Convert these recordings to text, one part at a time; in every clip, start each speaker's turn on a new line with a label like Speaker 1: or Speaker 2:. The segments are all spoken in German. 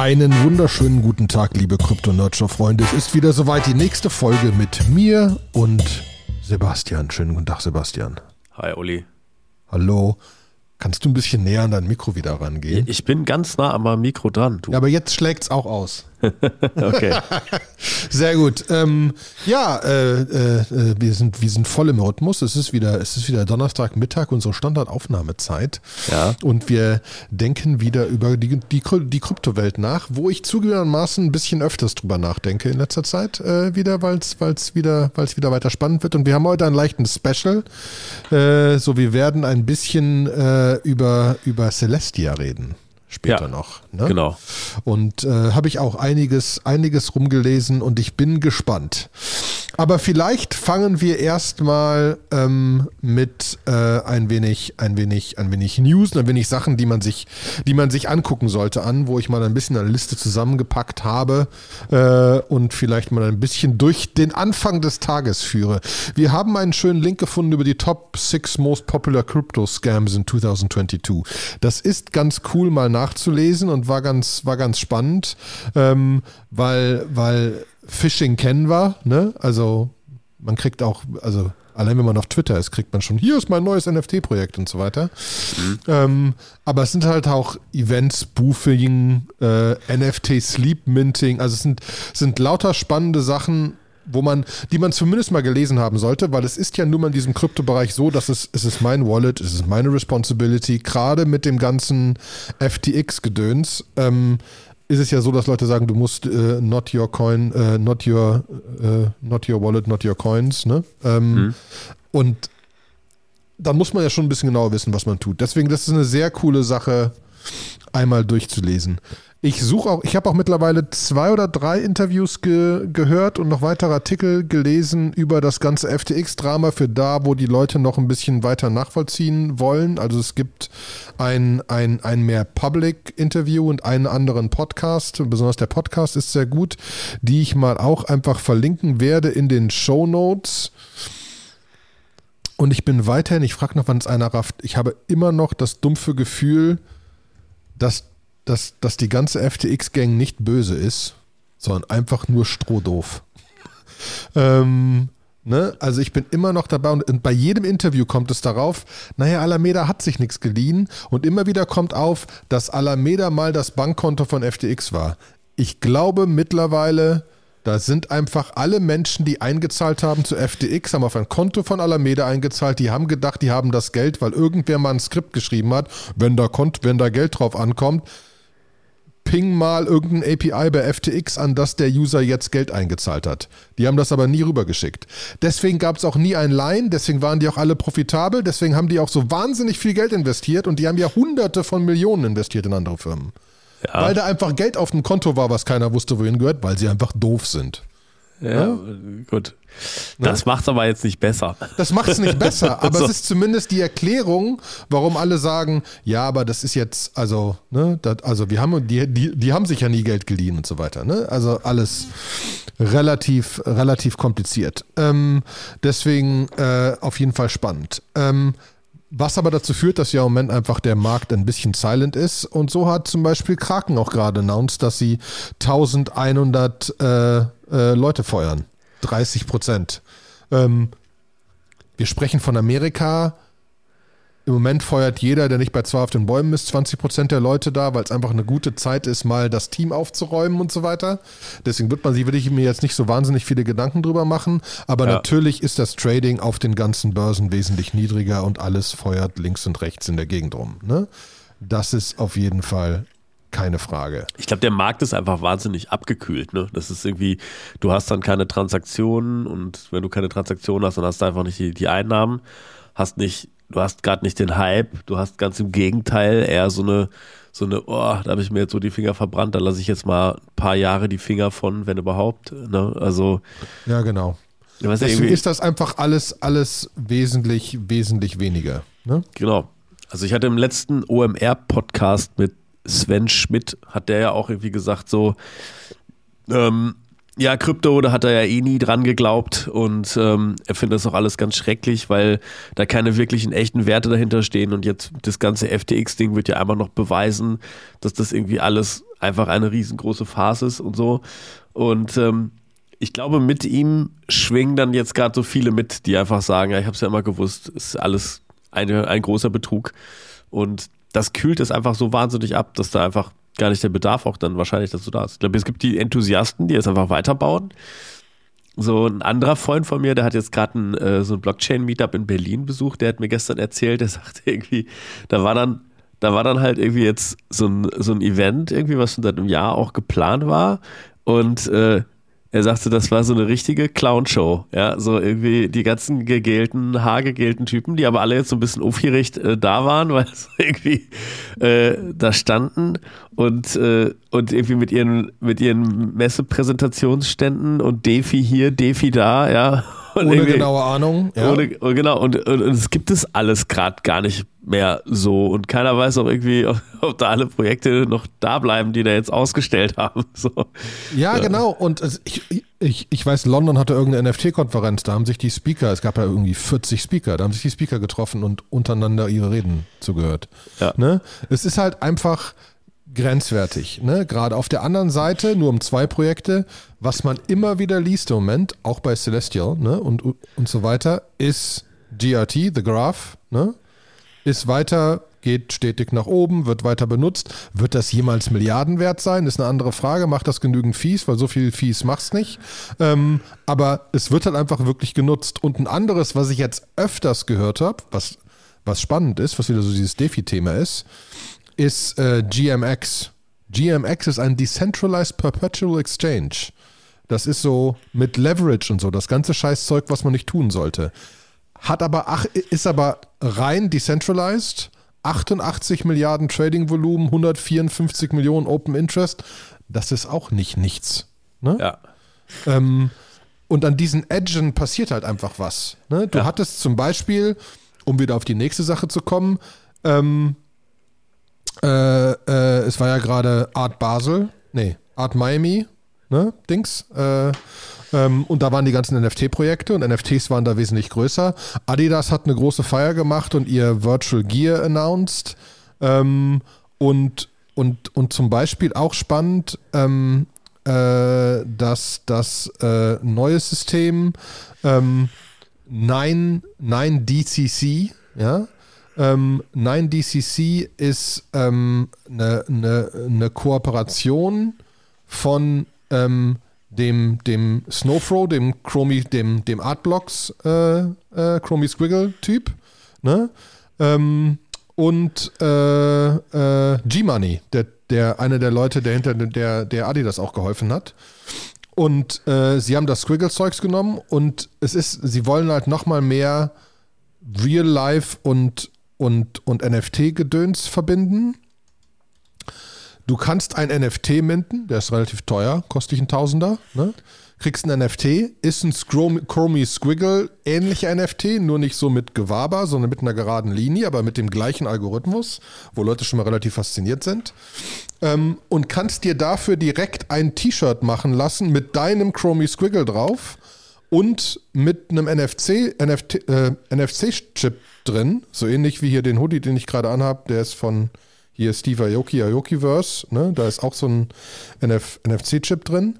Speaker 1: Einen wunderschönen guten Tag, liebe Krypto-Nerdshow-Freunde. Es ist wieder soweit die nächste Folge mit mir und Sebastian. Schönen guten Tag, Sebastian.
Speaker 2: Hi, Uli.
Speaker 1: Hallo. Kannst du ein bisschen näher an dein Mikro wieder rangehen?
Speaker 2: Ich bin ganz nah am Mikro dran.
Speaker 1: Du. Ja, aber jetzt schlägt es auch aus.
Speaker 2: okay.
Speaker 1: Sehr gut. Ähm, ja, äh, äh, wir, sind, wir sind voll im Rhythmus. Es ist wieder, es ist wieder Donnerstagmittag, unsere Standardaufnahmezeit.
Speaker 2: Ja.
Speaker 1: Und wir denken wieder über die, die, die Kryptowelt nach, wo ich zugegebenermaßen ein bisschen öfters drüber nachdenke in letzter Zeit äh, wieder, weil es wieder, weil's wieder weiter spannend wird. Und wir haben heute einen leichten Special. Äh, so, wir werden ein bisschen äh, über, über Celestia reden später ja, noch.
Speaker 2: Ne? Genau.
Speaker 1: Und äh, habe ich auch einiges, einiges rumgelesen und ich bin gespannt. Aber vielleicht fangen wir erstmal ähm, mit äh, ein wenig, ein wenig, ein wenig News, ein wenig Sachen, die man sich, die man sich angucken sollte, an, wo ich mal ein bisschen eine Liste zusammengepackt habe äh, und vielleicht mal ein bisschen durch den Anfang des Tages führe. Wir haben einen schönen Link gefunden über die Top 6 Most Popular Crypto Scams in 2022. Das ist ganz cool mal nachzulesen und war ganz, war ganz spannend, ähm, weil, weil Phishing kennen wir, ne? Also man kriegt auch, also allein wenn man auf Twitter ist, kriegt man schon, hier ist mein neues NFT-Projekt und so weiter. Mhm. Ähm, aber es sind halt auch Events, Spoofing, äh, NFT Sleep Minting, also es sind, sind lauter spannende Sachen, wo man, die man zumindest mal gelesen haben sollte, weil es ist ja nun mal in diesem Kryptobereich so, dass es, es ist mein Wallet, es ist meine Responsibility, gerade mit dem ganzen FTX-Gedöns. Ähm, ist es ja so, dass Leute sagen, du musst äh, not your coin, äh, not your, äh, not your wallet, not your coins, ne? Ähm, mhm. Und dann muss man ja schon ein bisschen genauer wissen, was man tut. Deswegen, das ist eine sehr coole Sache, einmal durchzulesen. Ich suche auch, ich habe auch mittlerweile zwei oder drei Interviews ge gehört und noch weitere Artikel gelesen über das ganze FTX-Drama für da, wo die Leute noch ein bisschen weiter nachvollziehen wollen. Also es gibt ein, ein, ein mehr Public-Interview und einen anderen Podcast. Besonders der Podcast ist sehr gut, die ich mal auch einfach verlinken werde in den Show Notes. Und ich bin weiterhin, ich frage noch, wann es einer rafft, ich habe immer noch das dumpfe Gefühl, dass dass, dass die ganze FTX-Gang nicht böse ist, sondern einfach nur strohdoof. ähm, ne? Also ich bin immer noch dabei und bei jedem Interview kommt es darauf, naja, Alameda hat sich nichts geliehen und immer wieder kommt auf, dass Alameda mal das Bankkonto von FTX war. Ich glaube mittlerweile, da sind einfach alle Menschen, die eingezahlt haben zu FTX, haben auf ein Konto von Alameda eingezahlt. Die haben gedacht, die haben das Geld, weil irgendwer mal ein Skript geschrieben hat. Wenn da, wenn da Geld drauf ankommt, ping mal irgendein API bei FTX an, dass der User jetzt Geld eingezahlt hat. Die haben das aber nie rübergeschickt. Deswegen gab es auch nie ein Line, deswegen waren die auch alle profitabel, deswegen haben die auch so wahnsinnig viel Geld investiert und die haben ja hunderte von Millionen investiert in andere Firmen. Ja. Weil da einfach Geld auf dem Konto war, was keiner wusste, wohin gehört, weil sie einfach doof sind.
Speaker 2: Ja, ja? gut. Das ja. macht es aber jetzt nicht besser.
Speaker 1: Das macht es nicht besser, aber so. es ist zumindest die Erklärung, warum alle sagen, ja, aber das ist jetzt, also, ne, das, also wir haben, die, die, die haben sich ja nie Geld geliehen und so weiter, ne? Also alles relativ, relativ kompliziert. Ähm, deswegen äh, auf jeden Fall spannend. Ähm, was aber dazu führt, dass ja im Moment einfach der Markt ein bisschen silent ist. Und so hat zum Beispiel Kraken auch gerade announced, dass sie 1100 äh, äh, Leute feuern. 30 Prozent. Ähm, wir sprechen von Amerika. Im Moment feuert jeder, der nicht bei zwei auf den Bäumen ist, 20 Prozent der Leute da, weil es einfach eine gute Zeit ist, mal das Team aufzuräumen und so weiter. Deswegen wird man sich, würde ich mir jetzt nicht so wahnsinnig viele Gedanken drüber machen. Aber ja. natürlich ist das Trading auf den ganzen Börsen wesentlich niedriger und alles feuert links und rechts in der Gegend rum. Ne? Das ist auf jeden Fall keine Frage.
Speaker 2: Ich glaube, der Markt ist einfach wahnsinnig abgekühlt. Ne? Das ist irgendwie, du hast dann keine Transaktionen und wenn du keine Transaktionen hast, dann hast du einfach nicht die, die Einnahmen, hast nicht du hast gerade nicht den Hype, du hast ganz im Gegenteil eher so eine, so eine, oh, da habe ich mir jetzt so die Finger verbrannt, da lasse ich jetzt mal ein paar Jahre die Finger von, wenn überhaupt. Ne? Also.
Speaker 1: Ja, genau. Deswegen ist das einfach alles, alles wesentlich, wesentlich weniger. Ne?
Speaker 2: Genau. Also ich hatte im letzten OMR-Podcast mit Sven Schmidt, hat der ja auch irgendwie gesagt, so, ähm, ja, Krypto, da hat er ja eh nie dran geglaubt und ähm, er findet das auch alles ganz schrecklich, weil da keine wirklichen echten Werte dahinter stehen und jetzt das ganze FTX-Ding wird ja einfach noch beweisen, dass das irgendwie alles einfach eine riesengroße Farce ist und so. Und ähm, ich glaube, mit ihm schwingen dann jetzt gerade so viele mit, die einfach sagen, ja, ich habe es ja immer gewusst, ist alles eine, ein großer Betrug. Und das kühlt es einfach so wahnsinnig ab, dass da einfach gar nicht der Bedarf auch dann wahrscheinlich dazu da ist. Ich glaube, es gibt die Enthusiasten, die jetzt einfach weiterbauen. So ein anderer Freund von mir, der hat jetzt gerade äh, so ein Blockchain-Meetup in Berlin besucht, der hat mir gestern erzählt, der sagte irgendwie, da war dann, da war dann halt irgendwie jetzt so ein, so ein Event, irgendwie, was schon seit einem Jahr auch geplant war. Und äh, er sagte, das war so eine richtige Clown-Show. Ja, so irgendwie die ganzen gegelten, haargegelten Typen, die aber alle jetzt so ein bisschen aufgeregt äh, da waren, weil sie irgendwie äh, da standen und, äh, und irgendwie mit ihren, mit ihren Messepräsentationsständen und Defi hier, Defi da, ja. Und
Speaker 1: Ohne genaue Ahnung.
Speaker 2: Ja. Ohne, genau, und, und, und es gibt es alles gerade gar nicht mehr so. Und keiner weiß auch irgendwie, ob, ob, da alle Projekte noch da bleiben, die da jetzt ausgestellt haben. So.
Speaker 1: Ja, ja, genau. Und ich, ich, ich weiß, London hatte irgendeine NFT-Konferenz, da haben sich die Speaker, es gab ja irgendwie 40 Speaker, da haben sich die Speaker getroffen und untereinander ihre Reden zugehört. Ja. Ne? Es ist halt einfach grenzwertig. Ne? Gerade auf der anderen Seite, nur um zwei Projekte, was man immer wieder liest im Moment, auch bei Celestial ne? und, und so weiter, ist GRT, The Graph, ne? ist weiter, geht stetig nach oben, wird weiter benutzt. Wird das jemals Milliarden wert sein? Ist eine andere Frage. Macht das genügend Fees? Weil so viel Fees machst nicht. Ähm, aber es wird halt einfach wirklich genutzt. Und ein anderes, was ich jetzt öfters gehört habe, was, was spannend ist, was wieder so dieses Defi-Thema ist, ist äh, GMX. GMX ist ein Decentralized Perpetual Exchange. Das ist so mit Leverage und so, das ganze Scheißzeug, was man nicht tun sollte. Hat aber, ach, ist aber rein decentralized, 88 Milliarden Trading-Volumen, 154 Millionen Open Interest. Das ist auch nicht nichts. Ne?
Speaker 2: Ja.
Speaker 1: Ähm, und an diesen Edgen passiert halt einfach was. Ne? Du ja. hattest zum Beispiel, um wieder auf die nächste Sache zu kommen, ähm, äh, äh, es war ja gerade Art Basel, nee, Art Miami, ne, Dings. Äh, ähm, und da waren die ganzen NFT-Projekte und NFTs waren da wesentlich größer. Adidas hat eine große Feier gemacht und ihr Virtual Gear announced. Ähm, und, und, und zum Beispiel auch spannend, ähm, äh, dass das äh, neue System ähm, 9, 9DCC, ja, ähm, 9DCC ist ähm, eine, eine, eine Kooperation von ähm, dem, dem Snowfro, dem Chromie, dem, dem Artblocks äh, äh, Chromie Squiggle-Typ, ne? Ähm, und äh, äh, G-Money, der, der einer der Leute, der hinter der, der Adidas auch geholfen hat. Und äh, sie haben das Squiggle-Zeugs genommen und es ist, sie wollen halt nochmal mehr Real Life und, und, und NFT-Gedöns verbinden. Du kannst ein NFT minten, der ist relativ teuer, kostet dich ein Tausender. Ne? Kriegst ein NFT, ist ein Chromie Squiggle ähnlicher NFT, nur nicht so mit Gewaber, sondern mit einer geraden Linie, aber mit dem gleichen Algorithmus, wo Leute schon mal relativ fasziniert sind. Ähm, und kannst dir dafür direkt ein T-Shirt machen lassen mit deinem Chromie Squiggle drauf und mit einem NFC, NFT, äh, NFC-Chip drin, so ähnlich wie hier den Hoodie, den ich gerade anhabe, der ist von hier Steve Aoki, Aokiverse, ne? da ist auch so ein NF NFC-Chip drin.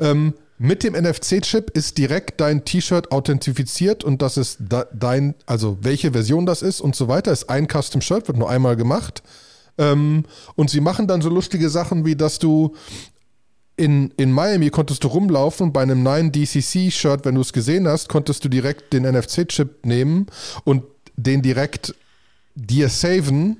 Speaker 1: Ähm, mit dem NFC-Chip ist direkt dein T-Shirt authentifiziert und das ist dein, also welche Version das ist und so weiter. Ist ein Custom-Shirt, wird nur einmal gemacht. Ähm, und sie machen dann so lustige Sachen, wie dass du in, in Miami konntest du rumlaufen bei einem 9 DCC-Shirt, wenn du es gesehen hast, konntest du direkt den NFC-Chip nehmen und den direkt dir saven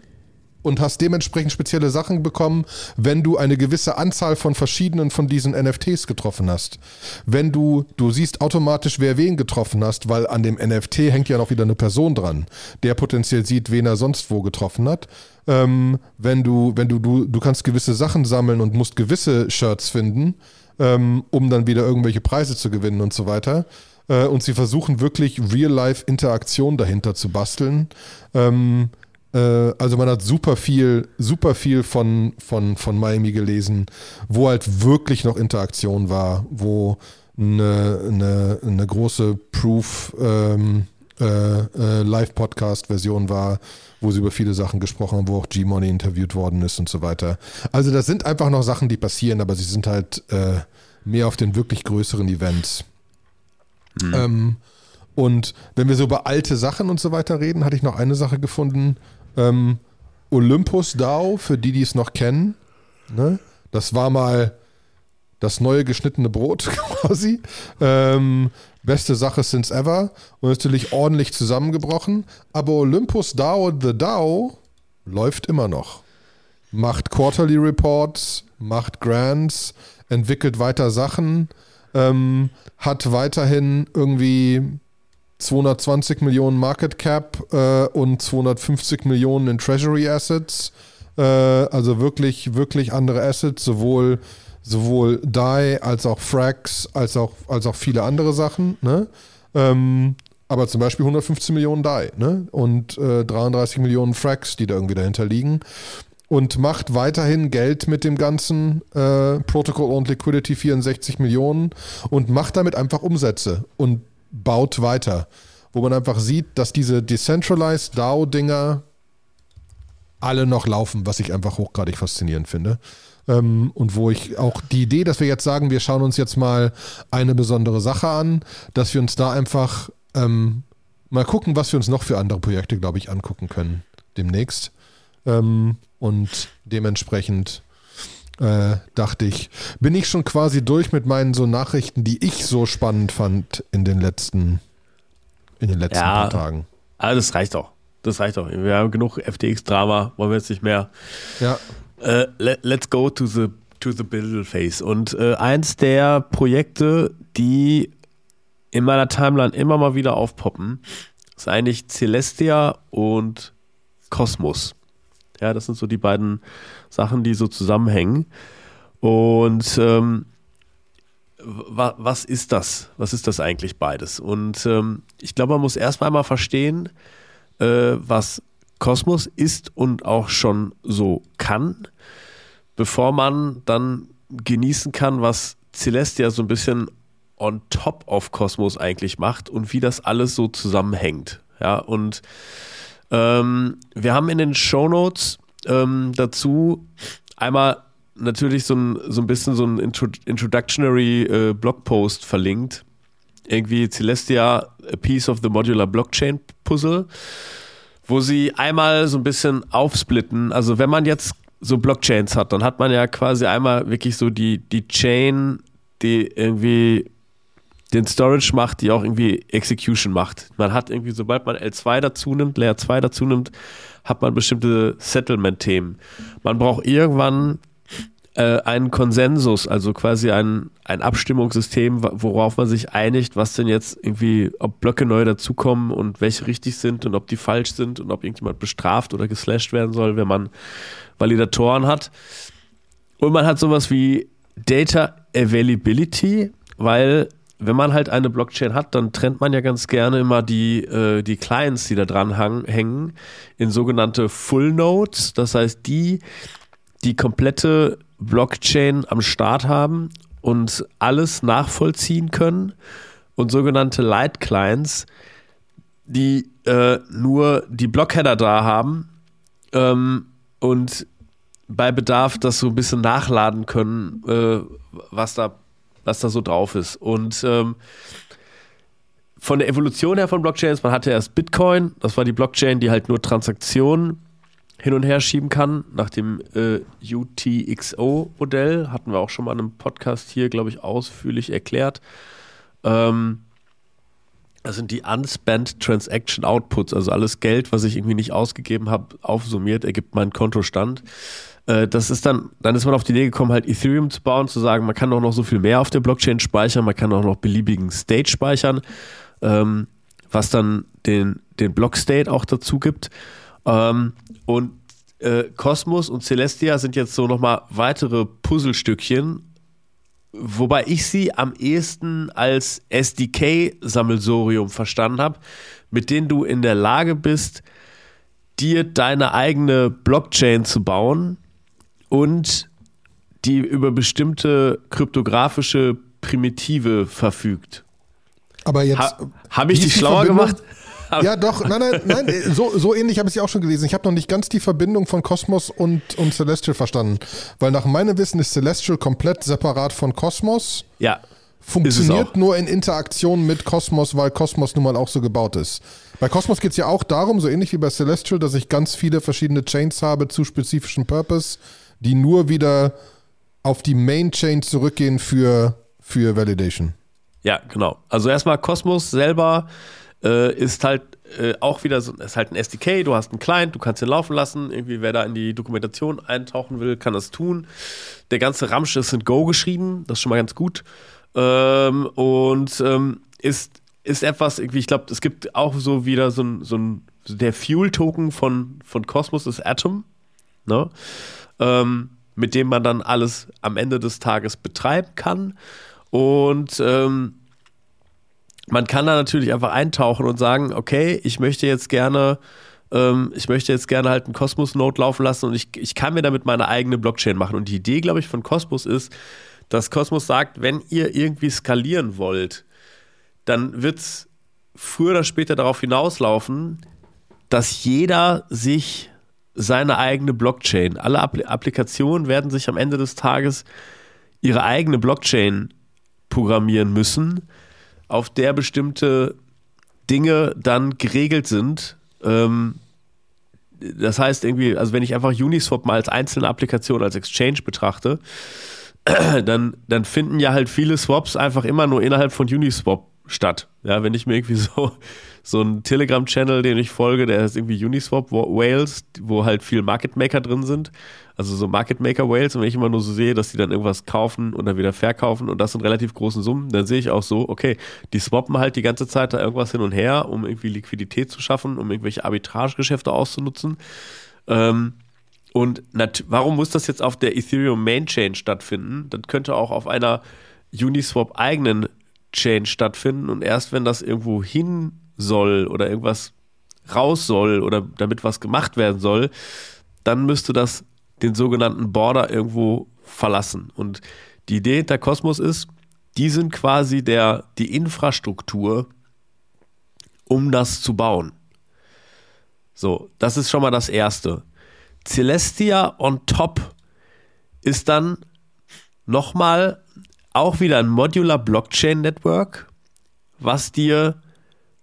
Speaker 1: und hast dementsprechend spezielle Sachen bekommen, wenn du eine gewisse Anzahl von verschiedenen von diesen NFTs getroffen hast. Wenn du, du siehst automatisch, wer wen getroffen hast, weil an dem NFT hängt ja noch wieder eine Person dran, der potenziell sieht, wen er sonst wo getroffen hat. Ähm, wenn du, wenn du, du, du kannst gewisse Sachen sammeln und musst gewisse Shirts finden, ähm, um dann wieder irgendwelche Preise zu gewinnen und so weiter. Äh, und sie versuchen wirklich Real-Life-Interaktion dahinter zu basteln. Ähm, Äh, also man hat super viel, super viel von, von, von Miami gelesen, wo halt wirklich noch Interaktion war, wo eine, eine, eine große Proof ähm, äh, äh, Live-Podcast-Version war, wo sie über viele Sachen gesprochen haben, wo auch G-Money interviewt worden ist und so weiter. Also das sind einfach noch Sachen, die passieren, aber sie sind halt äh, mehr auf den wirklich größeren Events. Mhm. Ähm, und wenn wir so über alte Sachen und so weiter reden, hatte ich noch eine Sache gefunden. Ähm, Olympus DAO, für die, die es noch kennen. Ne? Das war mal das neue geschnittene Brot quasi. Ähm, beste Sache since ever und natürlich ordentlich zusammengebrochen. Aber Olympus DAO The DAO läuft immer noch. Macht Quarterly Reports, macht Grants, entwickelt weiter Sachen, ähm, hat weiterhin irgendwie 220 Millionen Market Cap äh, und 250 Millionen in Treasury Assets. Äh, also wirklich, wirklich andere Assets, sowohl sowohl DAI als auch Frax als auch, als auch viele andere Sachen. Ne? Ähm, aber zum Beispiel 115 Millionen DAI ne? und äh, 33 Millionen Frax, die da irgendwie dahinter liegen. Und macht weiterhin Geld mit dem ganzen äh, Protocol und Liquidity 64 Millionen und macht damit einfach Umsätze und baut weiter. Wo man einfach sieht, dass diese Decentralized DAO-Dinger alle noch laufen, was ich einfach hochgradig faszinierend finde. Ähm, und wo ich auch die Idee, dass wir jetzt sagen, wir schauen uns jetzt mal eine besondere Sache an, dass wir uns da einfach ähm, mal gucken, was wir uns noch für andere Projekte, glaube ich, angucken können demnächst. Ähm, und dementsprechend äh, dachte ich, bin ich schon quasi durch mit meinen so Nachrichten, die ich so spannend fand in den letzten, in den letzten ja, paar Tagen.
Speaker 2: Aber das reicht doch. Das reicht doch. Wir haben genug FTX-Drama, wollen wir jetzt nicht mehr.
Speaker 1: Ja.
Speaker 2: Uh, let, let's go to the to the Build Phase. Und äh, eins der Projekte, die in meiner Timeline immer mal wieder aufpoppen, ist eigentlich Celestia und Cosmos. Ja, das sind so die beiden Sachen, die so zusammenhängen. Und ähm, wa was ist das? Was ist das eigentlich beides? Und ähm, ich glaube, man muss erstmal mal verstehen, äh, was Kosmos ist und auch schon so kann, bevor man dann genießen kann, was Celestia so ein bisschen on top of Kosmos eigentlich macht und wie das alles so zusammenhängt. Ja, und ähm, wir haben in den Show Notes ähm, dazu einmal natürlich so ein, so ein bisschen so ein Intro Introductionary äh, Blogpost verlinkt. Irgendwie Celestia, a piece of the modular blockchain puzzle wo sie einmal so ein bisschen aufsplitten. Also wenn man jetzt so Blockchains hat, dann hat man ja quasi einmal wirklich so die, die Chain, die irgendwie den Storage macht, die auch irgendwie Execution macht. Man hat irgendwie, sobald man L2 dazu nimmt, Layer 2 dazu nimmt, hat man bestimmte Settlement-Themen. Man braucht irgendwann äh, einen Konsensus, also quasi ein, ein Abstimmungssystem, worauf man sich einigt, was denn jetzt irgendwie, ob Blöcke neu dazukommen und welche richtig sind und ob die falsch sind und ob irgendjemand bestraft oder geslasht werden soll, wenn man Validatoren hat. Und man hat sowas wie Data Availability, weil wenn man halt eine Blockchain hat, dann trennt man ja ganz gerne immer die, äh, die Clients, die da dran hängen, in sogenannte Full Nodes. Das heißt, die, die komplette Blockchain am Start haben und alles nachvollziehen können und sogenannte Light Clients, die äh, nur die Blockheader da haben ähm, und bei Bedarf das so ein bisschen nachladen können, äh, was da was da so drauf ist. Und ähm, von der Evolution her von Blockchains, man hatte erst Bitcoin, das war die Blockchain, die halt nur Transaktionen hin und her schieben kann, nach dem äh, UTXO-Modell. Hatten wir auch schon mal in einem Podcast hier, glaube ich, ausführlich erklärt. Ähm, das sind die Unspent Transaction Outputs, also alles Geld, was ich irgendwie nicht ausgegeben habe, aufsummiert, ergibt meinen Kontostand. Äh, das ist dann, dann ist man auf die Idee gekommen, halt Ethereum zu bauen, zu sagen, man kann auch noch so viel mehr auf der Blockchain speichern, man kann auch noch beliebigen State speichern, ähm, was dann den, den Block State auch dazu gibt. Ähm, und äh, Cosmos und Celestia sind jetzt so nochmal weitere Puzzlestückchen, wobei ich sie am ehesten als SDK-Sammelsorium verstanden habe, mit denen du in der Lage bist, dir deine eigene Blockchain zu bauen und die über bestimmte kryptografische Primitive verfügt.
Speaker 1: Aber jetzt.
Speaker 2: Ha, Habe ich dich schlauer gemacht?
Speaker 1: Ja, doch, nein, nein, nein, so, so ähnlich habe ich es ja auch schon gelesen. Ich habe noch nicht ganz die Verbindung von Kosmos und, und Celestial verstanden. Weil nach meinem Wissen ist Celestial komplett separat von Kosmos.
Speaker 2: Ja.
Speaker 1: Funktioniert nur in Interaktion mit Kosmos, weil Kosmos nun mal auch so gebaut ist. Bei Kosmos geht es ja auch darum, so ähnlich wie bei Celestial, dass ich ganz viele verschiedene Chains habe zu spezifischen Purpose, die nur wieder auf die Main Chain zurückgehen für, für Validation.
Speaker 2: Ja, genau. Also erstmal Cosmos selber äh, ist halt äh, auch wieder so, ist halt ein SDK, du hast einen Client, du kannst ihn laufen lassen. Irgendwie, wer da in die Dokumentation eintauchen will, kann das tun. Der ganze Ramsch ist in Go geschrieben, das ist schon mal ganz gut. Ähm, und ähm, ist, ist etwas, irgendwie, ich glaube, es gibt auch so wieder so ein, so ein der Fuel-Token von, von Cosmos ist Atom, ne? Ähm, mit dem man dann alles am Ende des Tages betreiben kann. Und ähm, man kann da natürlich einfach eintauchen und sagen, okay, ich möchte jetzt gerne, ähm, ich möchte jetzt gerne halt einen Cosmos-Node laufen lassen und ich, ich kann mir damit meine eigene Blockchain machen. Und die Idee, glaube ich, von Cosmos ist, dass Cosmos sagt, wenn ihr irgendwie skalieren wollt, dann wird es früher oder später darauf hinauslaufen, dass jeder sich seine eigene Blockchain, alle Appli Applikationen werden sich am Ende des Tages ihre eigene Blockchain programmieren müssen, auf der bestimmte Dinge dann geregelt sind. Ähm, das heißt irgendwie, also wenn ich einfach Uniswap mal als einzelne Applikation, als Exchange betrachte, dann, dann finden ja halt viele Swaps einfach immer nur innerhalb von Uniswap statt. Ja, wenn ich mir irgendwie so, so einen Telegram-Channel, den ich folge, der ist irgendwie Uniswap Whales, wo halt viel Market Maker drin sind. Also so Market Maker Whales. Und wenn ich immer nur so sehe, dass die dann irgendwas kaufen und dann wieder verkaufen und das in relativ großen Summen, dann sehe ich auch so, okay, die swappen halt die ganze Zeit da irgendwas hin und her, um irgendwie Liquidität zu schaffen, um irgendwelche Arbitragegeschäfte auszunutzen. Ähm, und warum muss das jetzt auf der Ethereum Main Chain stattfinden? Das könnte auch auf einer Uniswap eigenen Chain stattfinden und erst wenn das irgendwo hin soll oder irgendwas raus soll oder damit was gemacht werden soll, dann müsste das den sogenannten Border irgendwo verlassen. Und die Idee hinter Kosmos ist, die sind quasi der, die Infrastruktur, um das zu bauen. So, das ist schon mal das Erste. Celestia on top ist dann nochmal auch wieder ein Modular Blockchain Network, was dir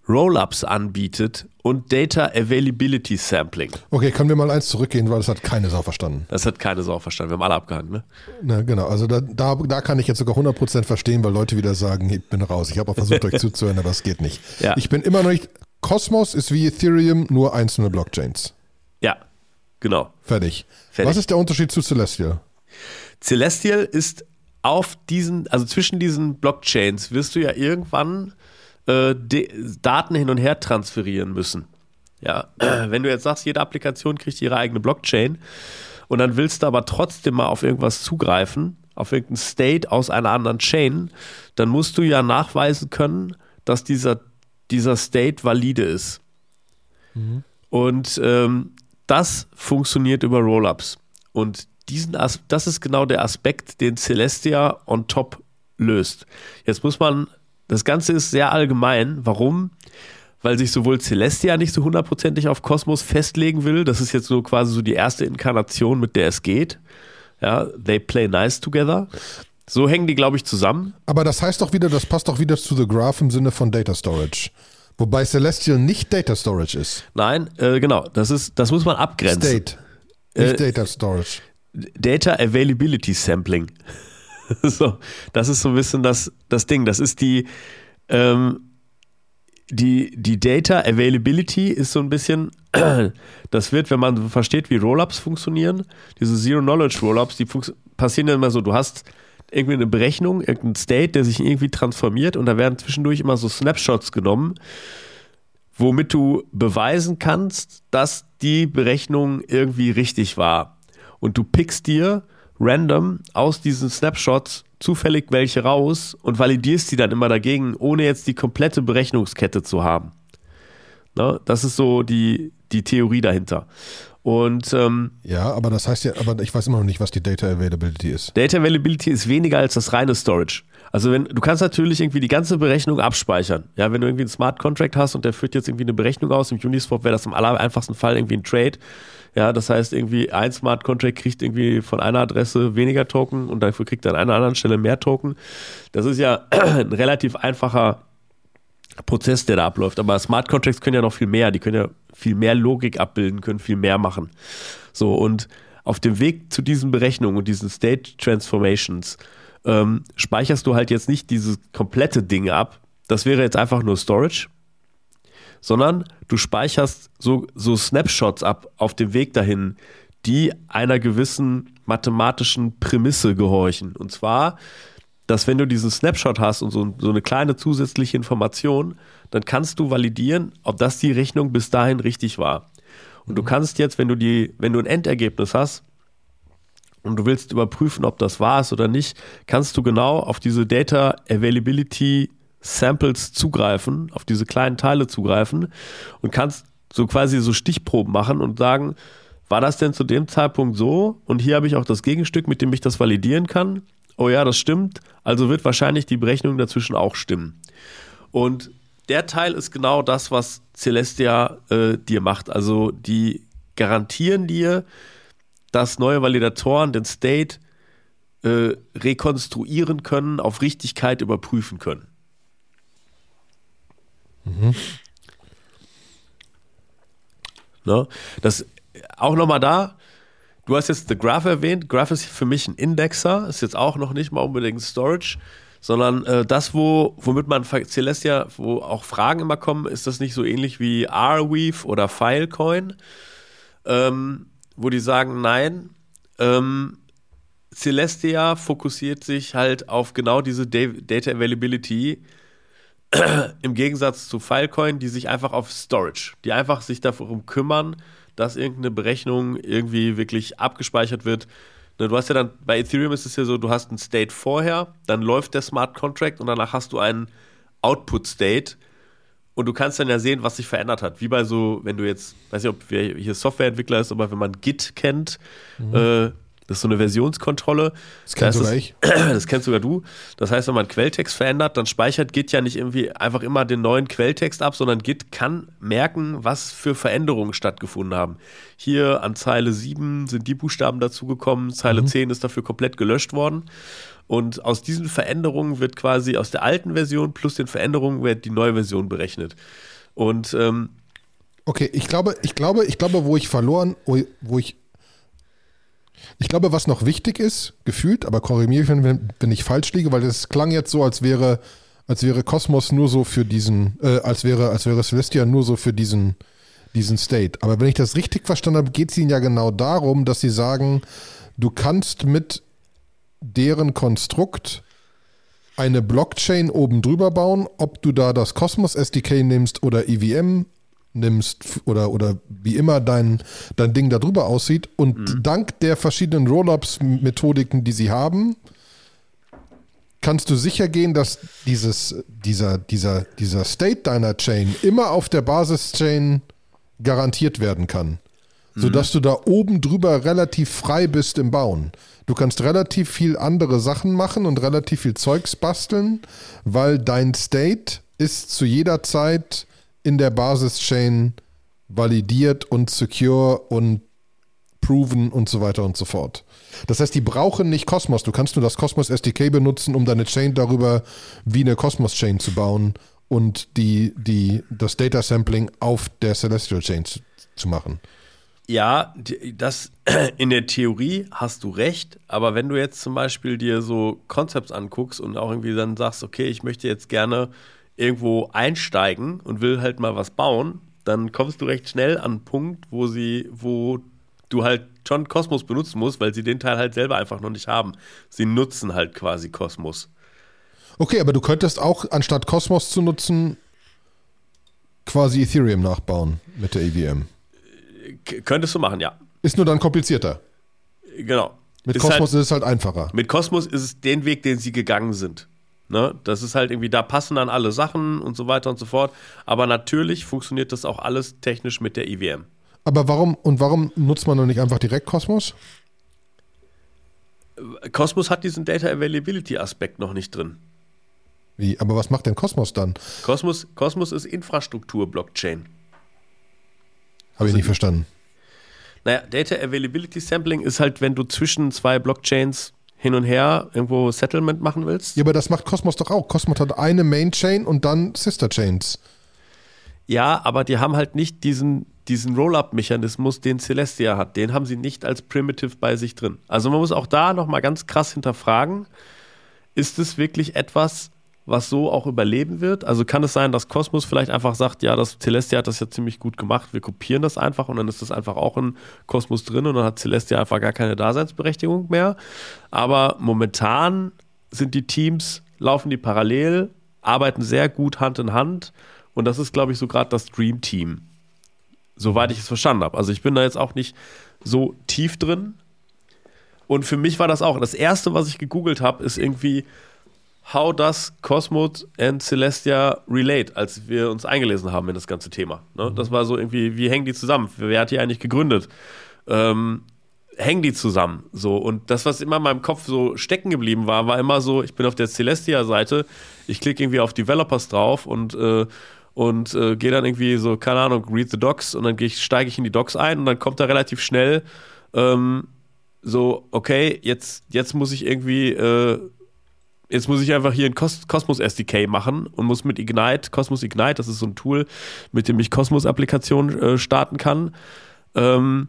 Speaker 2: Rollups anbietet und Data Availability Sampling.
Speaker 1: Okay, können wir mal eins zurückgehen, weil das hat keine Sau verstanden.
Speaker 2: Das hat keine Sau verstanden. Wir haben alle abgehangen, ne?
Speaker 1: Na, genau, also da, da, da kann ich jetzt sogar 100% verstehen, weil Leute wieder sagen, ich bin raus. Ich habe auch versucht, euch zuzuhören, aber es geht nicht.
Speaker 2: Ja.
Speaker 1: Ich bin immer noch nicht. Cosmos ist wie Ethereum, nur einzelne Blockchains.
Speaker 2: Ja, genau.
Speaker 1: Fertig.
Speaker 2: Fertig.
Speaker 1: Was ist der Unterschied zu Celestial?
Speaker 2: Celestial ist auf diesen, also zwischen diesen Blockchains wirst du ja irgendwann äh, Daten hin und her transferieren müssen. Ja, wenn du jetzt sagst, jede Applikation kriegt ihre eigene Blockchain und dann willst du aber trotzdem mal auf irgendwas zugreifen, auf irgendein State aus einer anderen Chain, dann musst du ja nachweisen können, dass dieser, dieser State valide ist. Mhm. Und ähm, das funktioniert über Rollups. Und diesen As das ist genau der Aspekt, den Celestia on top löst. Jetzt muss man, das Ganze ist sehr allgemein. Warum? Weil sich sowohl Celestia nicht so hundertprozentig auf Kosmos festlegen will. Das ist jetzt so quasi so die erste Inkarnation, mit der es geht. Ja, they play nice together. So hängen die, glaube ich, zusammen.
Speaker 1: Aber das heißt doch wieder, das passt doch wieder zu The Graph im Sinne von Data Storage. Wobei Celestial nicht Data Storage ist.
Speaker 2: Nein, äh, genau. Das ist, das muss man abgrenzen.
Speaker 1: State. Nicht
Speaker 2: Äh,
Speaker 1: Data Storage.
Speaker 2: Data Availability Sampling. so, das ist so ein bisschen das, das Ding. Das ist die, ähm, die, die Data Availability ist so ein bisschen, das wird, wenn man versteht, wie Rollups funktionieren, diese Zero-Knowledge Rollups, die passieren ja immer so, du hast irgendwie eine Berechnung, irgendein State, der sich irgendwie transformiert und da werden zwischendurch immer so Snapshots genommen, womit du beweisen kannst, dass die Berechnung irgendwie richtig war. Und du pickst dir random aus diesen Snapshots zufällig welche raus und validierst die dann immer dagegen, ohne jetzt die komplette Berechnungskette zu haben. Ne? Das ist so die, die Theorie dahinter. Und ähm,
Speaker 1: ja, aber das heißt ja, aber ich weiß immer noch nicht, was die Data Availability ist.
Speaker 2: Data Availability ist weniger als das reine Storage. Also wenn du kannst natürlich irgendwie die ganze Berechnung abspeichern. Ja, wenn du irgendwie einen Smart Contract hast und der führt jetzt irgendwie eine Berechnung aus, im Uniswap wäre das im aller einfachsten Fall irgendwie ein Trade. Ja, das heißt irgendwie ein Smart Contract kriegt irgendwie von einer Adresse weniger Token und dafür kriegt er an einer anderen Stelle mehr Token. Das ist ja ein relativ einfacher Prozess, der da abläuft. Aber Smart Contracts können ja noch viel mehr. Die können ja viel mehr Logik abbilden, können viel mehr machen. So, und auf dem Weg zu diesen Berechnungen und diesen State Transformations ähm, speicherst du halt jetzt nicht dieses komplette Ding ab. Das wäre jetzt einfach nur Storage, sondern du speicherst so, so Snapshots ab auf dem Weg dahin, die einer gewissen mathematischen Prämisse gehorchen. Und zwar dass wenn du diesen Snapshot hast und so, so eine kleine zusätzliche Information, dann kannst du validieren, ob das die Rechnung bis dahin richtig war. Und du mhm. kannst jetzt, wenn du die, wenn du ein Endergebnis hast und du willst überprüfen, ob das wahr ist oder nicht, kannst du genau auf diese Data Availability Samples zugreifen, auf diese kleinen Teile zugreifen und kannst so quasi so Stichproben machen und sagen, war das denn zu dem Zeitpunkt so? Und hier habe ich auch das Gegenstück, mit dem ich das validieren kann oh ja, das stimmt, also wird wahrscheinlich die Berechnung dazwischen auch stimmen. Und der Teil ist genau das, was Celestia äh, dir macht. Also die garantieren dir, dass neue Validatoren den State äh, rekonstruieren können, auf Richtigkeit überprüfen können. Mhm. Ne? Das auch nochmal da, Du hast jetzt The Graph erwähnt. Graph ist für mich ein Indexer, ist jetzt auch noch nicht mal unbedingt Storage, sondern äh, das, wo, womit man Celestia, wo auch Fragen immer kommen, ist das nicht so ähnlich wie Arweave oder Filecoin, ähm, wo die sagen, nein, ähm, Celestia fokussiert sich halt auf genau diese Data Availability im Gegensatz zu Filecoin, die sich einfach auf Storage, die einfach sich darum kümmern, dass irgendeine Berechnung irgendwie wirklich abgespeichert wird. Ne, du hast ja dann, bei Ethereum ist es ja so, du hast einen State vorher, dann läuft der Smart Contract und danach hast du einen Output State und du kannst dann ja sehen, was sich verändert hat. Wie bei so, wenn du jetzt, weiß nicht, ob wer hier Softwareentwickler ist, aber wenn man Git kennt, mhm. äh, das ist so eine Versionskontrolle.
Speaker 1: Das kennst sogar
Speaker 2: ich. Das kennst sogar du. Das heißt, wenn man Quelltext verändert, dann speichert Git ja nicht irgendwie einfach immer den neuen Quelltext ab, sondern Git kann merken, was für Veränderungen stattgefunden haben. Hier an Zeile 7 sind die Buchstaben dazugekommen, Zeile mhm. 10 ist dafür komplett gelöscht worden. Und aus diesen Veränderungen wird quasi aus der alten Version plus den Veränderungen wird die neue Version berechnet. Und ähm,
Speaker 1: Okay, ich glaube, ich glaube, ich glaube, wo ich verloren, wo ich ich glaube, was noch wichtig ist, gefühlt, aber korrigiere mich, wenn, wenn ich falsch liege, weil es klang jetzt so, als wäre, als wäre Kosmos nur so für diesen, äh, als wäre, als wäre Celestia nur so für diesen, diesen State. Aber wenn ich das richtig verstanden habe, geht es ihnen ja genau darum, dass sie sagen, du kannst mit deren Konstrukt eine Blockchain oben drüber bauen, ob du da das Cosmos SDK nimmst oder EVM nimmst oder, oder wie immer dein, dein Ding darüber aussieht. Und mhm. dank der verschiedenen Rollups-Methodiken, die sie haben, kannst du sicher gehen, dass dieses, dieser, dieser, dieser State deiner Chain immer auf der Basis-Chain garantiert werden kann. Mhm. Sodass du da oben drüber relativ frei bist im Bauen. Du kannst relativ viel andere Sachen machen und relativ viel Zeugs basteln, weil dein State ist zu jeder Zeit in der Basis-Chain validiert und secure und proven und so weiter und so fort. Das heißt, die brauchen nicht Cosmos. Du kannst nur das Cosmos SDK benutzen, um deine Chain darüber wie eine Cosmos Chain zu bauen und die, die, das Data Sampling auf der Celestial Chain zu, zu machen.
Speaker 2: Ja, das in der Theorie hast du recht, aber wenn du jetzt zum Beispiel dir so Concepts anguckst und auch irgendwie dann sagst, okay, ich möchte jetzt gerne irgendwo einsteigen und will halt mal was bauen, dann kommst du recht schnell an einen Punkt, wo sie, wo du halt schon Kosmos benutzen musst, weil sie den Teil halt selber einfach noch nicht haben. Sie nutzen halt quasi Kosmos.
Speaker 1: Okay, aber du könntest auch, anstatt Kosmos zu nutzen, quasi Ethereum nachbauen mit der EVM.
Speaker 2: K könntest du machen, ja.
Speaker 1: Ist nur dann komplizierter.
Speaker 2: Genau.
Speaker 1: Mit ist Kosmos halt, ist es halt einfacher.
Speaker 2: Mit Kosmos ist es den Weg, den sie gegangen sind. Ne? Das ist halt irgendwie, da passen dann alle Sachen und so weiter und so fort. Aber natürlich funktioniert das auch alles technisch mit der IWM.
Speaker 1: Aber warum und warum nutzt man dann nicht einfach direkt Cosmos?
Speaker 2: Cosmos hat diesen Data Availability Aspekt noch nicht drin.
Speaker 1: Wie? Aber was macht denn Cosmos dann?
Speaker 2: Cosmos, Cosmos ist Infrastruktur-Blockchain.
Speaker 1: Habe ich also nicht verstanden.
Speaker 2: Naja, Data Availability Sampling ist halt, wenn du zwischen zwei Blockchains hin und her irgendwo Settlement machen willst.
Speaker 1: Ja, aber das macht Cosmos doch auch. Cosmos hat eine Main Chain und dann Sister Chains.
Speaker 2: Ja, aber die haben halt nicht diesen, diesen Roll-Up-Mechanismus, den Celestia hat. Den haben sie nicht als Primitive bei sich drin. Also man muss auch da nochmal ganz krass hinterfragen, ist es wirklich etwas, was so auch überleben wird? Also kann es sein, dass Cosmos vielleicht einfach sagt, ja, das Celestia hat das ja ziemlich gut gemacht, wir kopieren das einfach und dann ist das einfach auch in Cosmos drin und dann hat Celestia einfach gar keine Daseinsberechtigung mehr. Aber momentan sind die Teams, laufen die parallel, arbeiten sehr gut Hand in Hand und das ist, glaube ich, so gerade das Dream Team. Soweit ich es verstanden habe. Also ich bin da jetzt auch nicht so tief drin. Und für mich war das auch, das erste, was ich gegoogelt habe, ist irgendwie, How does Cosmos and Celestia relate, als wir uns eingelesen haben in das ganze Thema. Ne? Das war so irgendwie, wie hängen die zusammen? Wer hat die eigentlich gegründet? Ähm, hängen die zusammen? So, und das, was immer in meinem Kopf so stecken geblieben war, war immer so, ich bin auf der Celestia-Seite, ich klicke irgendwie auf Developers drauf und äh, und äh, gehe dann irgendwie so, keine Ahnung, read the docs und dann steige ich in die Docs ein und dann kommt da relativ schnell ähm, so, okay, jetzt, jetzt muss ich irgendwie äh, jetzt muss ich einfach hier ein Cosmos SDK machen und muss mit Ignite, Cosmos Ignite, das ist so ein Tool, mit dem ich Cosmos-Applikationen äh, starten kann. Ähm,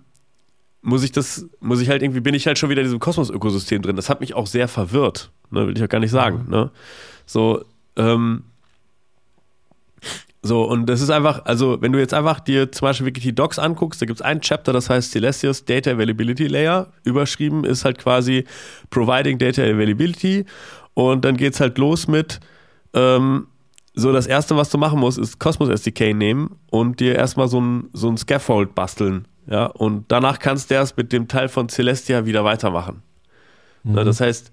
Speaker 2: muss ich das, muss ich halt irgendwie, bin ich halt schon wieder in diesem Kosmos-Ökosystem drin. Das hat mich auch sehr verwirrt, ne, will ich auch gar nicht sagen. Mhm. Ne? So, ähm, so, und das ist einfach, also wenn du jetzt einfach dir zum Beispiel wirklich die Docs anguckst, da gibt es ein Chapter, das heißt Celestius Data Availability Layer. Überschrieben ist halt quasi Providing Data Availability. Und dann geht es halt los mit, ähm, so das erste, was du machen musst, ist Cosmos SDK nehmen und dir erstmal so ein, so ein Scaffold basteln. Ja, und danach kannst du erst mit dem Teil von Celestia wieder weitermachen. Mhm. Ja, das heißt,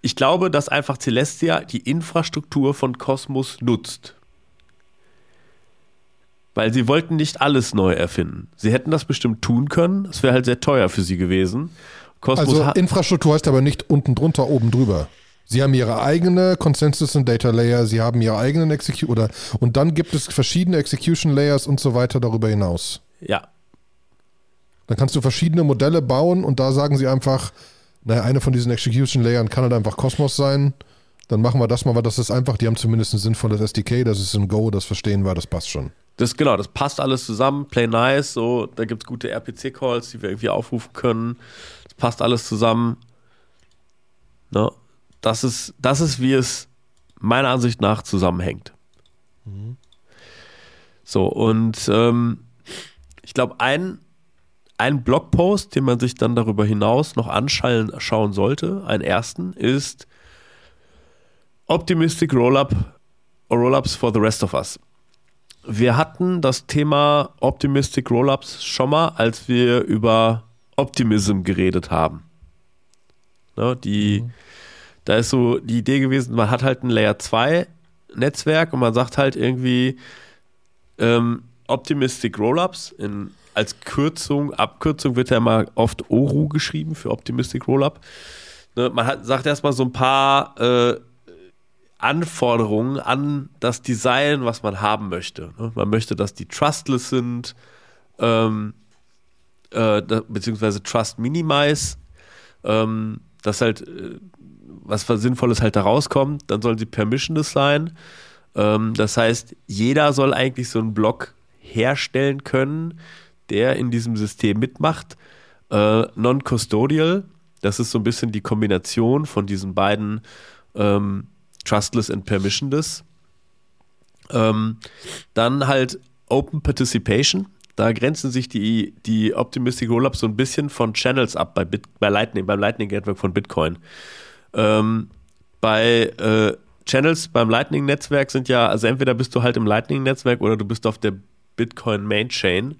Speaker 2: ich glaube, dass einfach Celestia die Infrastruktur von Cosmos nutzt. Weil sie wollten nicht alles neu erfinden. Sie hätten das bestimmt tun können. Es wäre halt sehr teuer für sie gewesen.
Speaker 1: Cosmos also Infrastruktur heißt aber nicht unten drunter, oben drüber. Sie haben ihre eigene Consensus und Data Layer, sie haben ihre eigenen Execution oder und dann gibt es verschiedene Execution Layers und so weiter darüber hinaus.
Speaker 2: Ja.
Speaker 1: Dann kannst du verschiedene Modelle bauen und da sagen sie einfach, naja, eine von diesen Execution Layern kann halt einfach Cosmos sein. Dann machen wir das mal, weil das ist einfach, die haben zumindest ein sinnvolles SDK, das ist ein Go, das verstehen wir, das passt schon.
Speaker 2: Das genau, das passt alles zusammen, play nice, so, da gibt es gute RPC-Calls, die wir irgendwie aufrufen können. Das passt alles zusammen. Ne? Das ist, das ist, wie es meiner Ansicht nach zusammenhängt. Mhm. So, und ähm, ich glaube, ein, ein Blogpost, den man sich dann darüber hinaus noch anschauen sollte, einen ersten, ist Optimistic Rollup Rollups for the Rest of Us. Wir hatten das Thema Optimistic Rollups schon mal, als wir über Optimism geredet haben. Ne, die, mhm da ist so die Idee gewesen, man hat halt ein Layer 2 Netzwerk und man sagt halt irgendwie ähm, Optimistic Rollups in als Kürzung, Abkürzung wird ja mal oft ORU geschrieben für Optimistic Rollup. Ne, man hat, sagt erstmal so ein paar äh, Anforderungen an das Design, was man haben möchte. Ne? Man möchte, dass die trustless sind, ähm, äh, beziehungsweise Trust Minimize, ähm, dass halt äh, was Sinnvolles halt da rauskommt, dann sollen sie permissionless sein. Ähm, das heißt, jeder soll eigentlich so einen Block herstellen können, der in diesem System mitmacht. Äh, Non-custodial, das ist so ein bisschen die Kombination von diesen beiden ähm, Trustless und Permissionless. Ähm, dann halt Open Participation. Da grenzen sich die, die Optimistic Rollups so ein bisschen von Channels ab bei, Bit, bei Lightning, beim Lightning Network von Bitcoin. Ähm, bei äh, Channels beim Lightning-Netzwerk sind ja, also entweder bist du halt im Lightning-Netzwerk oder du bist auf der Bitcoin Main Chain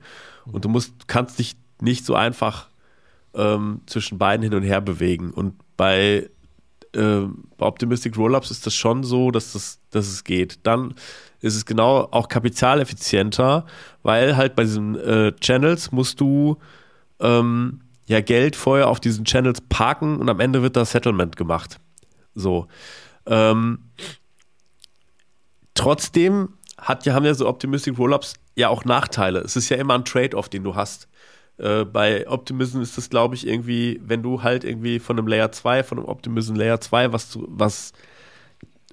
Speaker 2: und du musst, kannst dich nicht so einfach ähm, zwischen beiden hin und her bewegen. Und bei äh, bei Optimistic Rollups ist das schon so, dass, das, dass es geht. Dann ist es genau auch kapitaleffizienter, weil halt bei diesen äh, Channels musst du ähm, ja Geld vorher auf diesen Channels parken und am Ende wird das Settlement gemacht. So. Ähm, trotzdem hat, haben ja so Optimistic Rollups ja auch Nachteile. Es ist ja immer ein Trade-off, den du hast. Äh, bei Optimism ist es, glaube ich, irgendwie, wenn du halt irgendwie von einem Layer 2, von einem Optimism Layer 2 was, was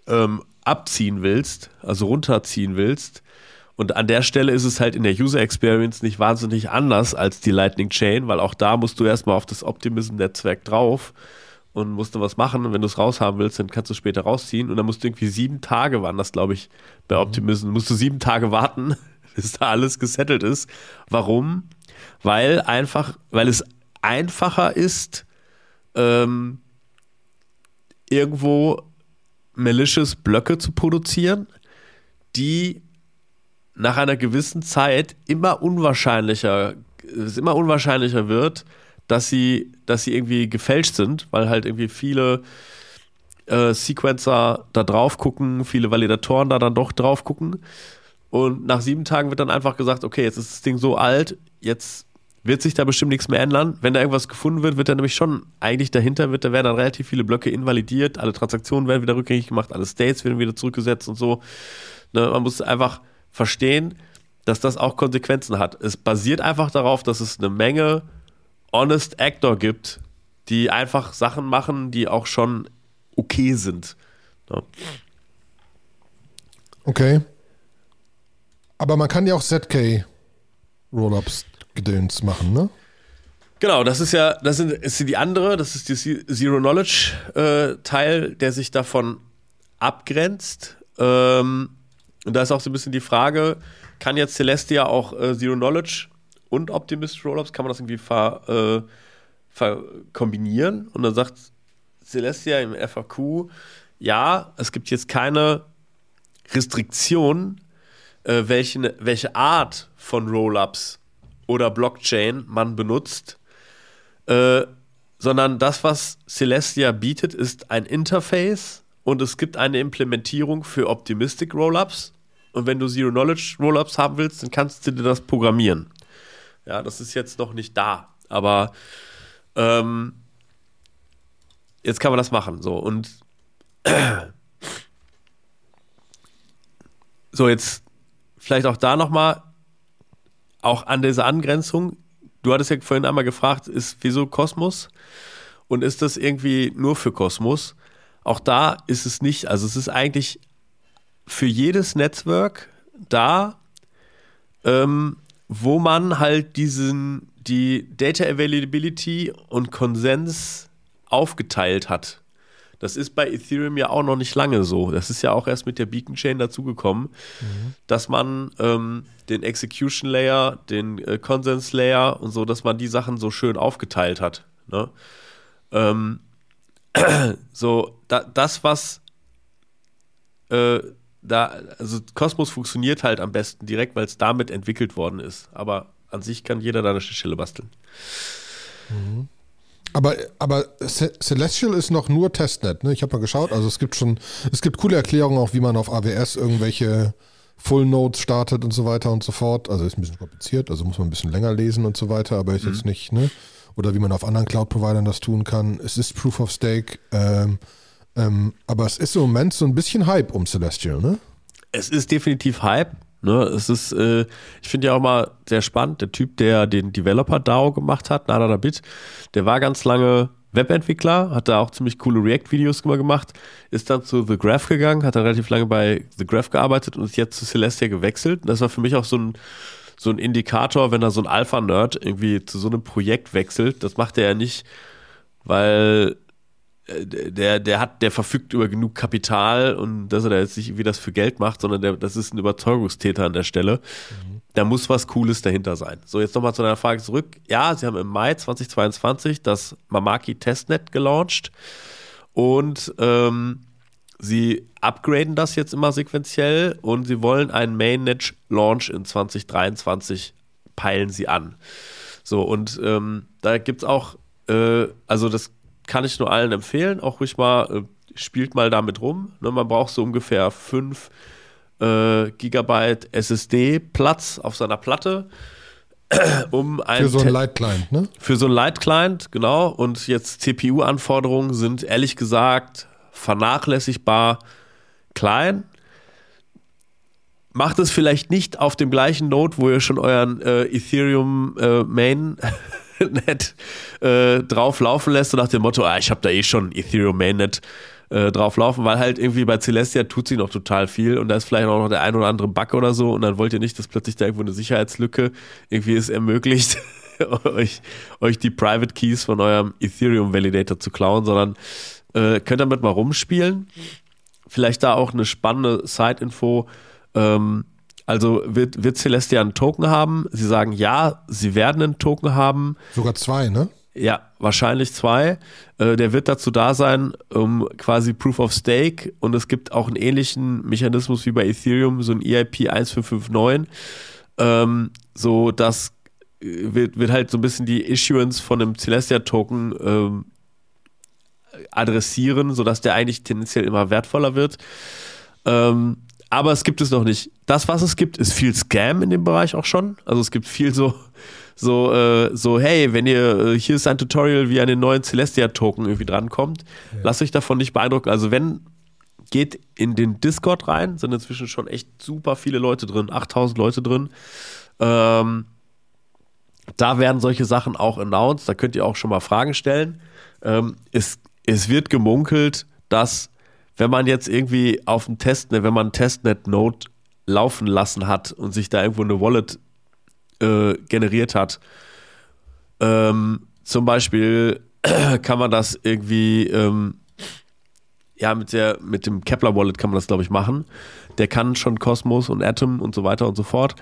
Speaker 2: ähm, abziehen willst, also runterziehen willst, und an der Stelle ist es halt in der User Experience nicht wahnsinnig anders als die Lightning Chain, weil auch da musst du erstmal auf das Optimism-Netzwerk drauf und musst du was machen. Und wenn du es raushaben willst, dann kannst du später rausziehen. Und dann musst du irgendwie sieben Tage, waren das, glaube ich, bei mhm. Optimism, musst du sieben Tage warten, bis da alles gesettelt ist. Warum? Weil einfach, weil es einfacher ist, ähm, irgendwo malicious Blöcke zu produzieren, die nach einer gewissen Zeit immer unwahrscheinlicher, es immer unwahrscheinlicher wird, dass sie, dass sie irgendwie gefälscht sind, weil halt irgendwie viele äh, Sequencer da drauf gucken, viele Validatoren da dann doch drauf gucken. Und nach sieben Tagen wird dann einfach gesagt, okay, jetzt ist das Ding so alt, jetzt wird sich da bestimmt nichts mehr ändern. Wenn da irgendwas gefunden wird, wird er nämlich schon eigentlich dahinter, wird, da werden dann relativ viele Blöcke invalidiert, alle Transaktionen werden wieder rückgängig gemacht, alle States werden wieder zurückgesetzt und so. Ne, man muss einfach verstehen, dass das auch Konsequenzen hat. Es basiert einfach darauf, dass es eine Menge Honest Actor gibt, die einfach Sachen machen, die auch schon okay sind. Ja.
Speaker 1: Okay. Aber man kann ja auch ZK Rollups Gedöns machen, ne?
Speaker 2: Genau, das ist ja, das sind, ist die andere, das ist die Zero Knowledge äh, Teil, der sich davon abgrenzt. Ähm, und da ist auch so ein bisschen die Frage, kann jetzt Celestia auch äh, Zero Knowledge und Optimist Rollups, kann man das irgendwie ver, äh, ver kombinieren? Und dann sagt Celestia im FAQ, ja, es gibt jetzt keine Restriktion, äh, welche, welche Art von Rollups oder Blockchain man benutzt, äh, sondern das, was Celestia bietet, ist ein Interface und es gibt eine Implementierung für Optimistic Rollups. Und wenn du Zero Knowledge Rollups haben willst, dann kannst du dir das programmieren. Ja, das ist jetzt noch nicht da, aber ähm, jetzt kann man das machen. So und so jetzt vielleicht auch da nochmal auch an dieser Angrenzung. Du hattest ja vorhin einmal gefragt, ist wieso Kosmos und ist das irgendwie nur für Kosmos? Auch da ist es nicht, also es ist eigentlich für jedes Netzwerk da, ähm, wo man halt diesen, die Data Availability und Konsens aufgeteilt hat. Das ist bei Ethereum ja auch noch nicht lange so. Das ist ja auch erst mit der Beacon Chain dazugekommen, mhm. dass man ähm, den Execution Layer, den äh, Konsens Layer und so, dass man die Sachen so schön aufgeteilt hat. Ne? Ähm, so, da, das, was äh, da, also Kosmos funktioniert halt am besten direkt, weil es damit entwickelt worden ist. Aber an sich kann jeder da eine Stelle basteln.
Speaker 1: Mhm. Aber, aber Celestial ist noch nur Testnet, ne? Ich habe mal geschaut, also es gibt schon, es gibt coole Erklärungen auch, wie man auf AWS irgendwelche Full Nodes startet und so weiter und so fort. Also ist ein bisschen kompliziert, also muss man ein bisschen länger lesen und so weiter, aber ist mhm. jetzt nicht, ne? Oder wie man auf anderen Cloud-Providern das tun kann. Es ist Proof of Stake. Ähm, ähm, aber es ist im Moment so ein bisschen Hype um Celestial, ne?
Speaker 2: Es ist definitiv Hype. Ne, es ist, äh, ich finde ja auch mal sehr spannend, der Typ, der den Developer DAO gemacht hat, Nada Bit, der war ganz lange Webentwickler, hat da auch ziemlich coole React-Videos gemacht, ist dann zu The Graph gegangen, hat dann relativ lange bei The Graph gearbeitet und ist jetzt zu Celestia gewechselt. Und das war für mich auch so ein, so ein Indikator, wenn da so ein Alpha-Nerd irgendwie zu so einem Projekt wechselt. Das macht er ja nicht, weil der, der hat, der verfügt über genug Kapital und dass er da jetzt nicht irgendwie das für Geld macht, sondern der, das ist ein Überzeugungstäter an der Stelle. Mhm. Da muss was Cooles dahinter sein. So, jetzt nochmal zu deiner Frage zurück. Ja, sie haben im Mai 2022 das Mamaki Testnet gelauncht und ähm, sie upgraden das jetzt immer sequenziell und sie wollen einen Mainnet Launch in 2023 peilen sie an. So, und ähm, da gibt es auch, äh, also das kann ich nur allen empfehlen. Auch ruhig mal, äh, spielt mal damit rum. Ne, man braucht so ungefähr 5 äh, Gigabyte SSD-Platz auf seiner Platte. um
Speaker 1: ein Für so einen Light-Client, ne?
Speaker 2: Für so einen Light-Client, genau. Und jetzt CPU-Anforderungen sind ehrlich gesagt vernachlässigbar klein. Macht es vielleicht nicht auf dem gleichen Node, wo ihr schon euren äh, Ethereum äh, Mainnet äh, drauf laufen lässt und nach dem Motto, ah, ich habe da eh schon Ethereum Mainnet äh, drauf laufen, weil halt irgendwie bei Celestia tut sie noch total viel und da ist vielleicht auch noch der ein oder andere Bug oder so und dann wollt ihr nicht, dass plötzlich da irgendwo eine Sicherheitslücke irgendwie es ermöglicht, euch, euch die Private Keys von eurem Ethereum Validator zu klauen, sondern äh, könnt damit mal rumspielen. Vielleicht da auch eine spannende Side-Info. Ähm, also wird, wird Celestia einen Token haben? Sie sagen ja, sie werden einen Token haben.
Speaker 1: Sogar zwei, ne?
Speaker 2: Ja, wahrscheinlich zwei. Äh, der wird dazu da sein, um quasi Proof of Stake und es gibt auch einen ähnlichen Mechanismus wie bei Ethereum, so ein EIP 1559, ähm, so dass äh, wird, wird halt so ein bisschen die Issuance von einem Celestia-Token ähm, adressieren, sodass der eigentlich tendenziell immer wertvoller wird. Ähm, aber es gibt es noch nicht. Das, was es gibt, ist viel Scam in dem Bereich auch schon. Also es gibt viel so so, äh, so, hey, wenn ihr, äh, hier ist ein Tutorial, wie ihr an den neuen Celestia-Token irgendwie drankommt, ja. lasst euch davon nicht beeindrucken. Also wenn, geht in den Discord rein, sind inzwischen schon echt super viele Leute drin, 8000 Leute drin. Ähm, da werden solche Sachen auch announced, da könnt ihr auch schon mal Fragen stellen. Ähm, es, es wird gemunkelt, dass wenn man jetzt irgendwie auf dem Testnet, wenn man ein Testnet-Node laufen lassen hat und sich da irgendwo eine Wallet äh, generiert hat. Ähm, zum Beispiel kann man das irgendwie, ähm, ja, mit, der, mit dem Kepler Wallet kann man das, glaube ich, machen. Der kann schon Cosmos und Atom und so weiter und so fort.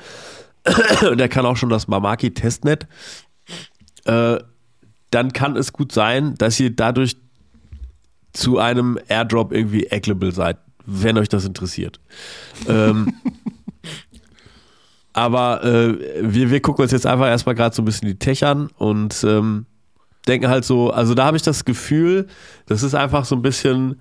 Speaker 2: der kann auch schon das Mamaki Testnet. Äh, dann kann es gut sein, dass ihr dadurch zu einem Airdrop irgendwie eggable seid, wenn euch das interessiert. ähm, Aber äh, wir, wir gucken uns jetzt einfach erstmal gerade so ein bisschen die Tech an und ähm, denken halt so, also da habe ich das Gefühl, das ist einfach so ein bisschen,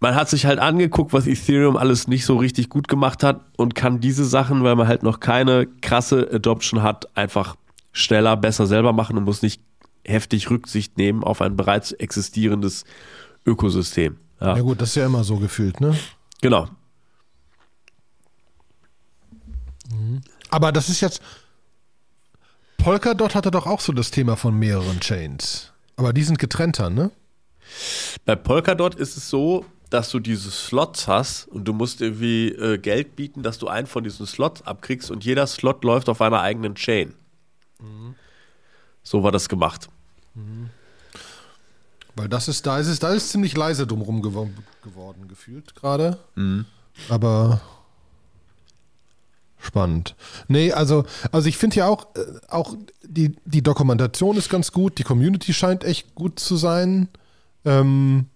Speaker 2: man hat sich halt angeguckt, was Ethereum alles nicht so richtig gut gemacht hat und kann diese Sachen, weil man halt noch keine krasse Adoption hat, einfach schneller, besser selber machen und muss nicht heftig Rücksicht nehmen auf ein bereits existierendes Ökosystem.
Speaker 1: Ja, ja gut, das ist ja immer so gefühlt, ne?
Speaker 2: Genau.
Speaker 1: Aber das ist jetzt. Polkadot hatte doch auch so das Thema von mehreren Chains. Aber die sind getrennter, ne?
Speaker 2: Bei Polkadot ist es so, dass du diese Slots hast und du musst irgendwie äh, Geld bieten, dass du einen von diesen Slots abkriegst und jeder Slot läuft auf einer eigenen Chain. Mhm. So war das gemacht. Mhm.
Speaker 1: Weil das ist, da ist es, da ist ziemlich leise drumherum gew geworden, gefühlt gerade. Mhm. Aber Spannend. Nee, also, also ich finde ja auch, äh, auch die, die Dokumentation ist ganz gut, die Community scheint echt gut zu sein. Ähm,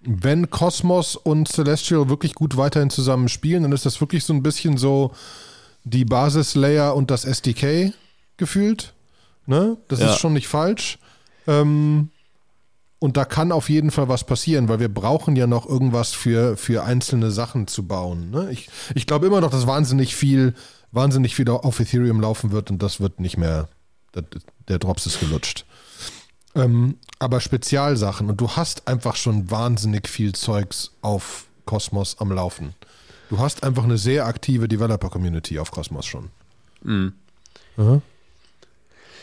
Speaker 1: wenn Cosmos und Celestial wirklich gut weiterhin zusammen spielen, dann ist das wirklich so ein bisschen so die Basislayer und das SDK gefühlt. Ne? Das ja. ist schon nicht falsch. Ähm, und da kann auf jeden Fall was passieren, weil wir brauchen ja noch irgendwas für, für einzelne Sachen zu bauen. Ne? Ich, ich glaube immer noch, dass wahnsinnig viel, wahnsinnig viel auf Ethereum laufen wird und das wird nicht mehr, der, der Drops ist gelutscht. Ähm, aber Spezialsachen und du hast einfach schon wahnsinnig viel Zeugs auf Cosmos am Laufen. Du hast einfach eine sehr aktive Developer-Community auf Cosmos schon. Mhm.
Speaker 2: Mhm.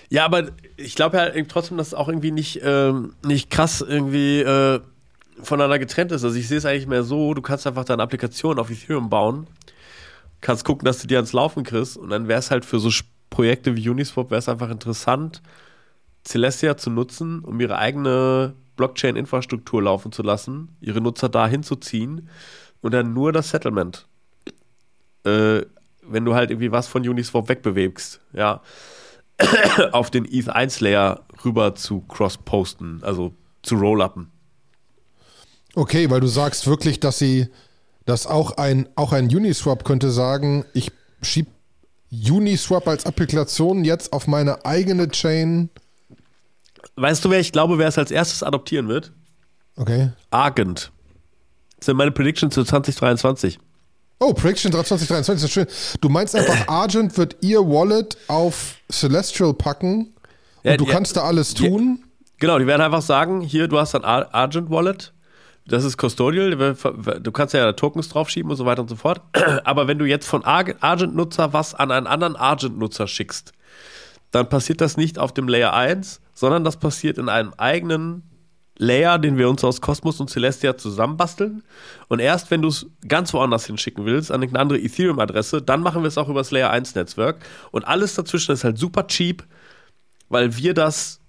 Speaker 2: Ja, aber ich glaube ja trotzdem, dass es auch irgendwie nicht, ähm, nicht krass irgendwie äh, voneinander getrennt ist. Also ich sehe es eigentlich mehr so, du kannst einfach deine Applikation auf Ethereum bauen, kannst gucken, dass du die ans Laufen kriegst und dann wäre es halt für so Projekte wie Uniswap wäre es einfach interessant, Celestia zu nutzen, um ihre eigene Blockchain-Infrastruktur laufen zu lassen, ihre Nutzer da hinzuziehen und dann nur das Settlement. Äh, wenn du halt irgendwie was von Uniswap wegbewegst, ja. auf den ETH 1 Layer rüber zu cross-posten, also zu roll-upen.
Speaker 1: Okay, weil du sagst wirklich, dass sie, dass auch ein, auch ein Uniswap könnte sagen, ich schiebe Uniswap als Applikation jetzt auf meine eigene Chain.
Speaker 2: Weißt du, wer ich glaube, wer es als erstes adoptieren wird?
Speaker 1: Okay.
Speaker 2: Argent. Das sind meine Predictions für 2023.
Speaker 1: Oh, Prediction 2023 ist schön. Du meinst einfach, Argent wird ihr Wallet auf Celestial packen und
Speaker 2: Ja,
Speaker 1: du
Speaker 2: die-
Speaker 1: kannst da alles tun?
Speaker 2: Genau, die werden einfach sagen, hier, du hast ein Ar- Argent Wallet, das ist Custodial, du kannst ja Tokens draufschieben und so weiter und so fort. Aber wenn du jetzt von Ar- Argent-Nutzer was an einen anderen Argent-Nutzer schickst, dann passiert das nicht auf dem Layer 1, sondern das passiert in einem eigenen Layer, den wir uns aus Cosmos und Celestia zusammenbasteln. Und erst wenn du es ganz woanders hinschicken willst, an eine andere Ethereum-Adresse, dann machen wir es auch über das Layer 1-Netzwerk. Und alles dazwischen ist halt super cheap, weil wir das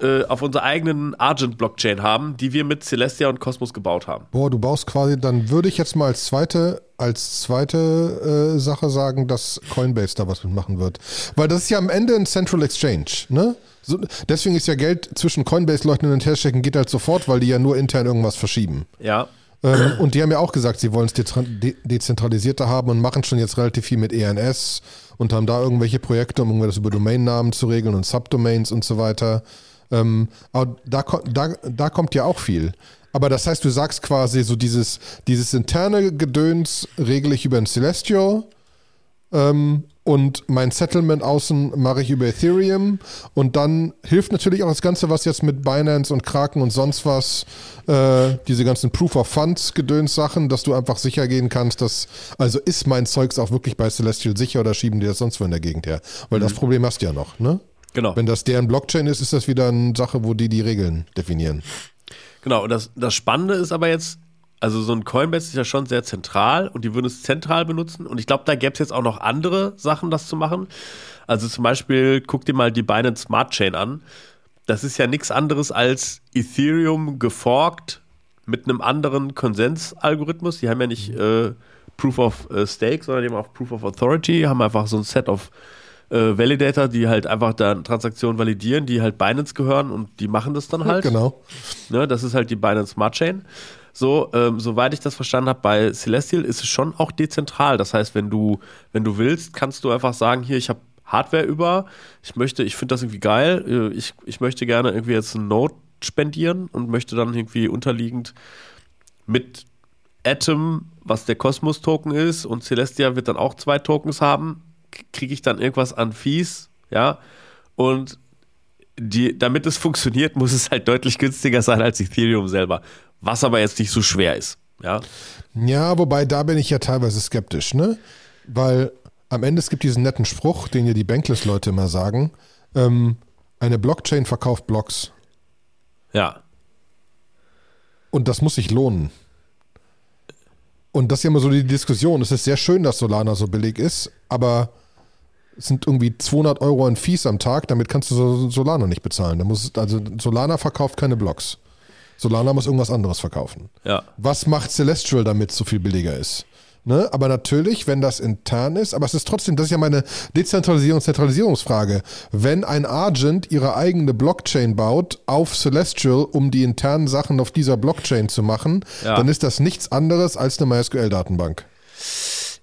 Speaker 2: äh, auf unserer eigenen Argent-Blockchain haben, die wir mit Celestia und Cosmos gebaut haben.
Speaker 1: Boah, du baust quasi, dann würde ich jetzt mal als zweite, als zweite äh, Sache sagen, dass Coinbase da was mitmachen wird. Weil das ist ja am Ende ein Central Exchange, ne? So, deswegen ist ja Geld zwischen Coinbase-Leuten und Herstecken geht halt sofort, weil die ja nur intern irgendwas verschieben.
Speaker 2: Ja.
Speaker 1: Ähm, und die haben ja auch gesagt, sie wollen es de dezentralisierter haben und machen schon jetzt relativ viel mit ENS und haben da irgendwelche Projekte, um irgendwas über Domainnamen zu regeln und Subdomains und so weiter. Ähm, aber da, da, da kommt ja auch viel. Aber das heißt, du sagst quasi so dieses, dieses interne Gedöns regle ich über ein Celestial ähm, und mein Settlement außen mache ich über Ethereum und dann hilft natürlich auch das Ganze, was jetzt mit Binance und Kraken und sonst was, äh, diese ganzen Proof of Funds Gedöns Sachen, dass du einfach sicher gehen kannst, dass, also ist mein Zeugs auch wirklich bei Celestial sicher oder schieben die das sonst wo in der Gegend her? Weil das Problem hast du ja noch, ne?
Speaker 2: Genau.
Speaker 1: Wenn das deren Blockchain ist, ist das wieder eine Sache, wo die die Regeln definieren.
Speaker 2: Genau, und das, das Spannende ist aber jetzt, also so ein Coinbase ist ja schon sehr zentral und die würden es zentral benutzen. Und ich glaube, da gäbe es jetzt auch noch andere Sachen, das zu machen. Also zum Beispiel, guck dir mal die Binance Smart Chain an. Das ist ja nichts anderes als Ethereum geforkt mit einem anderen Konsensalgorithmus. Die haben ja nicht äh, Proof of äh, Stake, sondern die haben auch Proof of Authority, haben einfach so ein Set of äh, Validator, die halt einfach dann Transaktionen validieren, die halt Binance gehören und die machen das dann halt.
Speaker 1: Genau.
Speaker 2: Ne, das ist halt die Binance Smart Chain. So, ähm, soweit ich das verstanden habe, bei Celestial ist es schon auch dezentral. Das heißt, wenn du, wenn du willst, kannst du einfach sagen, hier, ich habe Hardware über, ich möchte, ich finde das irgendwie geil, äh, ich, ich möchte gerne irgendwie jetzt einen Node spendieren und möchte dann irgendwie unterliegend mit Atom, was der Cosmos-Token ist, und Celestia wird dann auch zwei Tokens haben, kriege ich dann irgendwas an Fees, ja, und die, damit es funktioniert, muss es halt deutlich günstiger sein als Ethereum selber. Was aber jetzt nicht so schwer ist. Ja,
Speaker 1: Ja, wobei da bin ich ja teilweise skeptisch, ne? Weil am Ende es gibt diesen netten Spruch, den ja die Bankless-Leute immer sagen: ähm, Eine Blockchain verkauft Blocks.
Speaker 2: ja,
Speaker 1: Und das muss sich lohnen. Und das ist ja immer so die Diskussion. Es ist sehr schön, dass Solana so billig ist, aber es sind irgendwie 200 Euro an Fees am Tag. Damit kannst du so- Solana nicht bezahlen. Da muss, also Solana verkauft keine Blocks. Solana muss irgendwas anderes verkaufen.
Speaker 2: ja.
Speaker 1: Was macht Celestial, damit es so viel billiger ist? Ne? Aber natürlich, wenn das intern ist, aber es ist trotzdem, das ist ja meine Dezentralisierung- Zentralisierungsfrage. Wenn ein Agent ihre eigene Blockchain baut auf Celestial, um die internen Sachen auf dieser Blockchain zu machen,
Speaker 2: Ja.
Speaker 1: dann ist das nichts anderes als eine MySQL-Datenbank.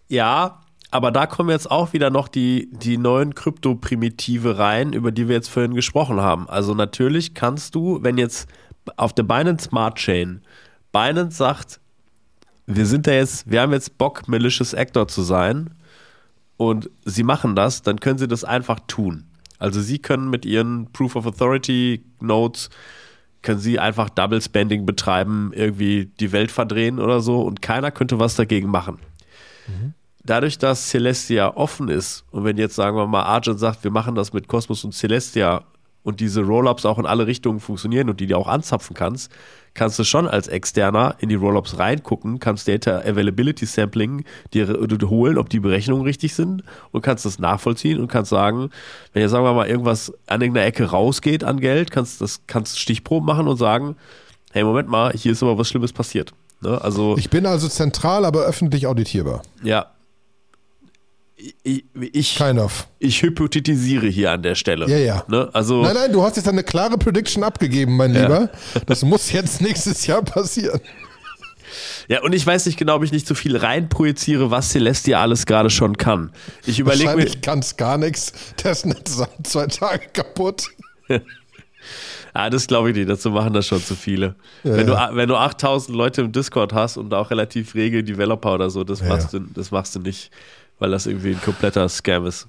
Speaker 2: Ja, aber da kommen jetzt auch wieder noch die, die neuen Krypto-Primitive rein, über die wir jetzt vorhin gesprochen haben. Also natürlich kannst du, wenn jetzt auf der Binance Smart Chain Binance sagt, wir sind da jetzt, wir haben jetzt Bock, Malicious Actor zu sein und sie machen das, dann können sie das einfach tun. Also sie können mit ihren Proof of Authority Nodes können sie einfach Double Spending betreiben, irgendwie die Welt verdrehen oder so und keiner könnte was dagegen machen. Dadurch, dass Celestia offen ist und wenn jetzt sagen wir mal Argent sagt, wir machen das mit Cosmos und Celestia und diese Rollups auch in alle Richtungen funktionieren und die du auch anzapfen kannst, kannst du schon als Externer in die Rollups reingucken, kannst Data Availability Sampling dir dir holen, ob die Berechnungen richtig sind und kannst das nachvollziehen und kannst sagen, wenn jetzt sagen wir mal irgendwas an irgendeiner Ecke rausgeht an Geld, kannst das kannst Stichproben machen und sagen, hey Moment mal, hier ist aber was Schlimmes passiert. Ne? Also
Speaker 1: Ich bin also zentral, aber öffentlich auditierbar.
Speaker 2: ja. Ich, ich,
Speaker 1: Kind of.
Speaker 2: ich hypothetisiere hier an der Stelle.
Speaker 1: Ja, ja.
Speaker 2: Ne? Also,
Speaker 1: Nein, nein, du hast jetzt eine klare Prediction abgegeben, mein Lieber. Das muss jetzt nächstes Jahr passieren.
Speaker 2: ja, und ich weiß nicht genau, ob ich nicht so viel reinprojiziere, was Celestia alles gerade schon kann. Ich überlege mir,
Speaker 1: kann es gar nichts. Das Netz ist seit zwei Tagen kaputt.
Speaker 2: Ja, das glaube ich nicht. Dazu machen das schon zu viele. Ja, wenn, ja. Du, wenn du 8000 Leute im Discord hast und auch relativ rege Developer oder so, das, ja, machst, Du, das machst du nicht, weil das irgendwie ein kompletter Scam ist.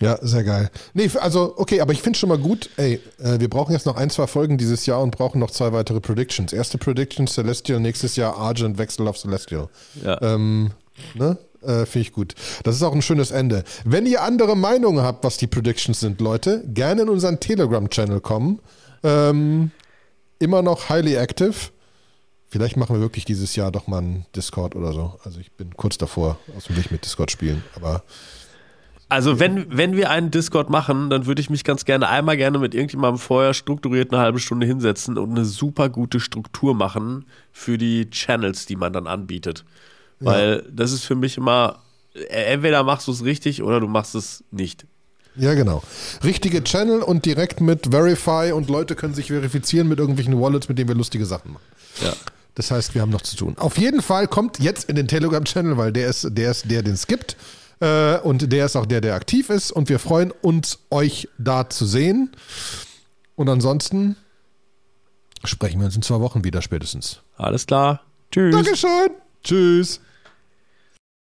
Speaker 1: Ja, sehr geil. Nee, also, okay, aber ich finde schon mal gut, ey, äh, wir brauchen jetzt noch ein, zwei Folgen dieses Jahr und brauchen noch zwei weitere Predictions. Erste Prediction Celestial, nächstes Jahr Argent Wechsel auf Celestial. Ja. Ähm, ne? Äh, Finde ich gut. Das ist auch ein schönes Ende. Wenn ihr andere Meinungen habt, was die Predictions sind, Leute, gerne in unseren Telegram-Channel kommen. Ähm, immer noch highly active. Vielleicht machen wir wirklich dieses Jahr doch mal einen Discord oder so. Also ich bin kurz davor, aus dem Weg mit Discord spielen. Aber
Speaker 2: also wenn, wenn wir einen Discord machen, dann würde ich mich ganz gerne einmal gerne mit irgendjemandem vorher strukturiert eine halbe Stunde hinsetzen und eine super gute Struktur machen für die Channels, die man dann anbietet. Weil ja. das ist für mich immer, äh, entweder machst du es richtig oder du machst es nicht.
Speaker 1: Ja, genau. Richtige Channel und direkt mit Verify und Leute können sich verifizieren mit irgendwelchen Wallets, mit denen wir lustige Sachen machen. Ja. Das heißt, wir haben noch zu tun. Auf jeden Fall kommt jetzt in den Telegram-Channel, weil der ist, der ist der, den es gibt. Äh, und der ist auch der, der aktiv ist. Und wir freuen uns, euch da zu sehen. Und ansonsten sprechen wir uns in zwei Wochen wieder spätestens.
Speaker 2: Alles klar.
Speaker 1: Tschüss. Dankeschön. Tschüss.